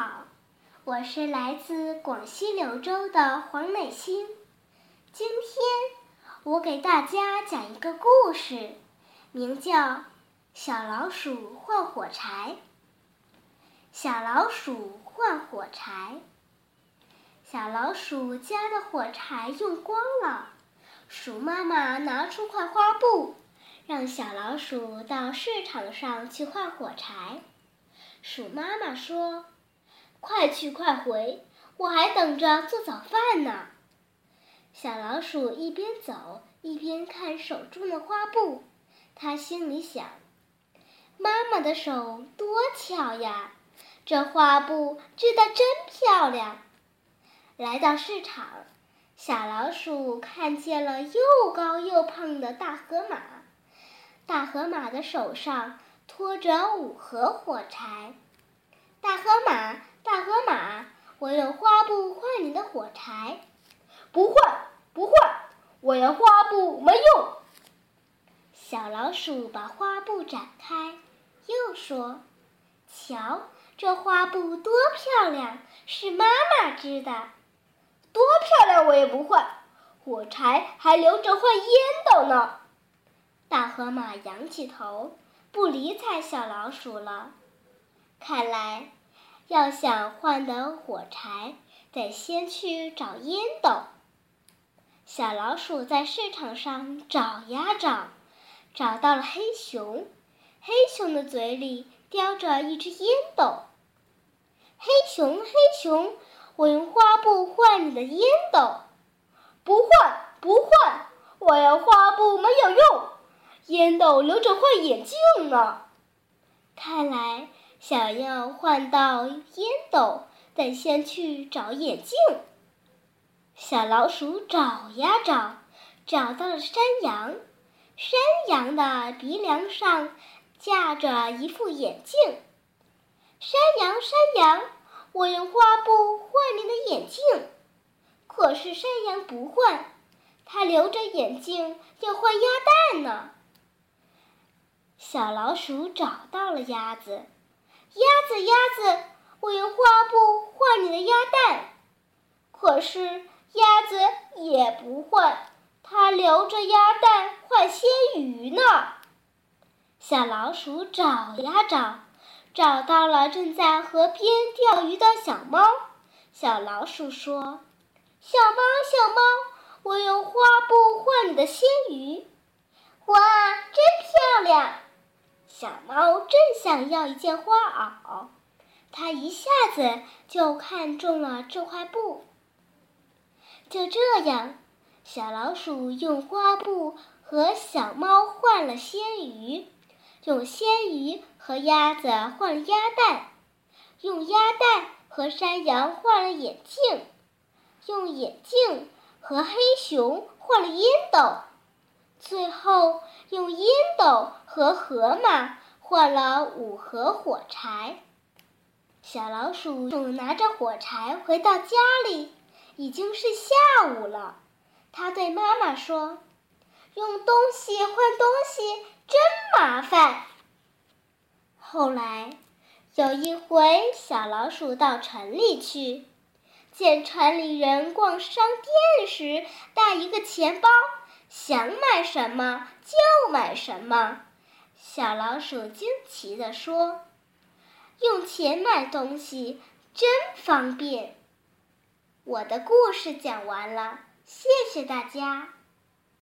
好，我是来自广西柳州的黄美欣。今天我给大家讲一个故事，名叫《小老鼠换火柴》。小老鼠换火柴，小老鼠家的火柴用光了。鼠妈妈拿出块花布，让小老鼠到市场上去换火柴。鼠妈妈说。快去快回，我还等着做早饭呢。小老鼠一边走一边看手中的花布，它心里想：妈妈的手多巧呀，这花布织得真漂亮。来到市场，小老鼠看见了又高又胖的大河马，大河马的手上托着五盒火柴。大河马。大河马，我用花布换你的火柴。不换，不换，我要花布没用。小老鼠把花布展开，又说：“瞧，这花布多漂亮，是妈妈织的。多漂亮，我也不换。火柴还留着换烟斗呢。”大河马仰起头，不理睬小老鼠了。看来。要想换得火柴，得先去找烟斗。小老鼠在市场上找呀找，找到了黑熊。黑熊的嘴里叼着一只烟斗。黑熊，黑熊，我用花布换你的烟斗。不换，不换，我要花布没有用，烟斗留着换眼镜呢。看来。想要换到烟斗，得先去找眼镜。小老鼠找呀找，找到了山羊。山羊的鼻梁上架着一副眼镜。山羊，山羊，我用花布换你的眼镜。可是山羊不换，它留着眼镜要换鸭蛋呢。小老鼠找到了鸭子。鸭子，鸭子，我用花布换你的鸭蛋，可是鸭子也不换，它留着鸭蛋换鲜鱼呢。小老鼠找呀找，找到了正在河边钓鱼的小猫。小老鼠说：“小猫，小猫，我用花布换你的鲜鱼，哇，真漂亮！”小猫正想要一件花袄，它一下子就看中了这块布。就这样，小老鼠用花布和小猫换了鲜鱼，用鲜鱼和鸭子换了鸭蛋，用鸭蛋和山羊换了眼镜，用眼镜和黑熊换了烟斗。最后，用烟斗和河马换了五盒火柴。小老鼠拿着火柴回到家里，已经是下午了。它对妈妈说：“用东西换东西真麻烦。”后来，有一回，小老鼠到城里去，见城里人逛商店时带一个钱包。想买什么就买什么，小老鼠惊奇地说：“用钱买东西真方便。”我的故事讲完了，谢谢大家。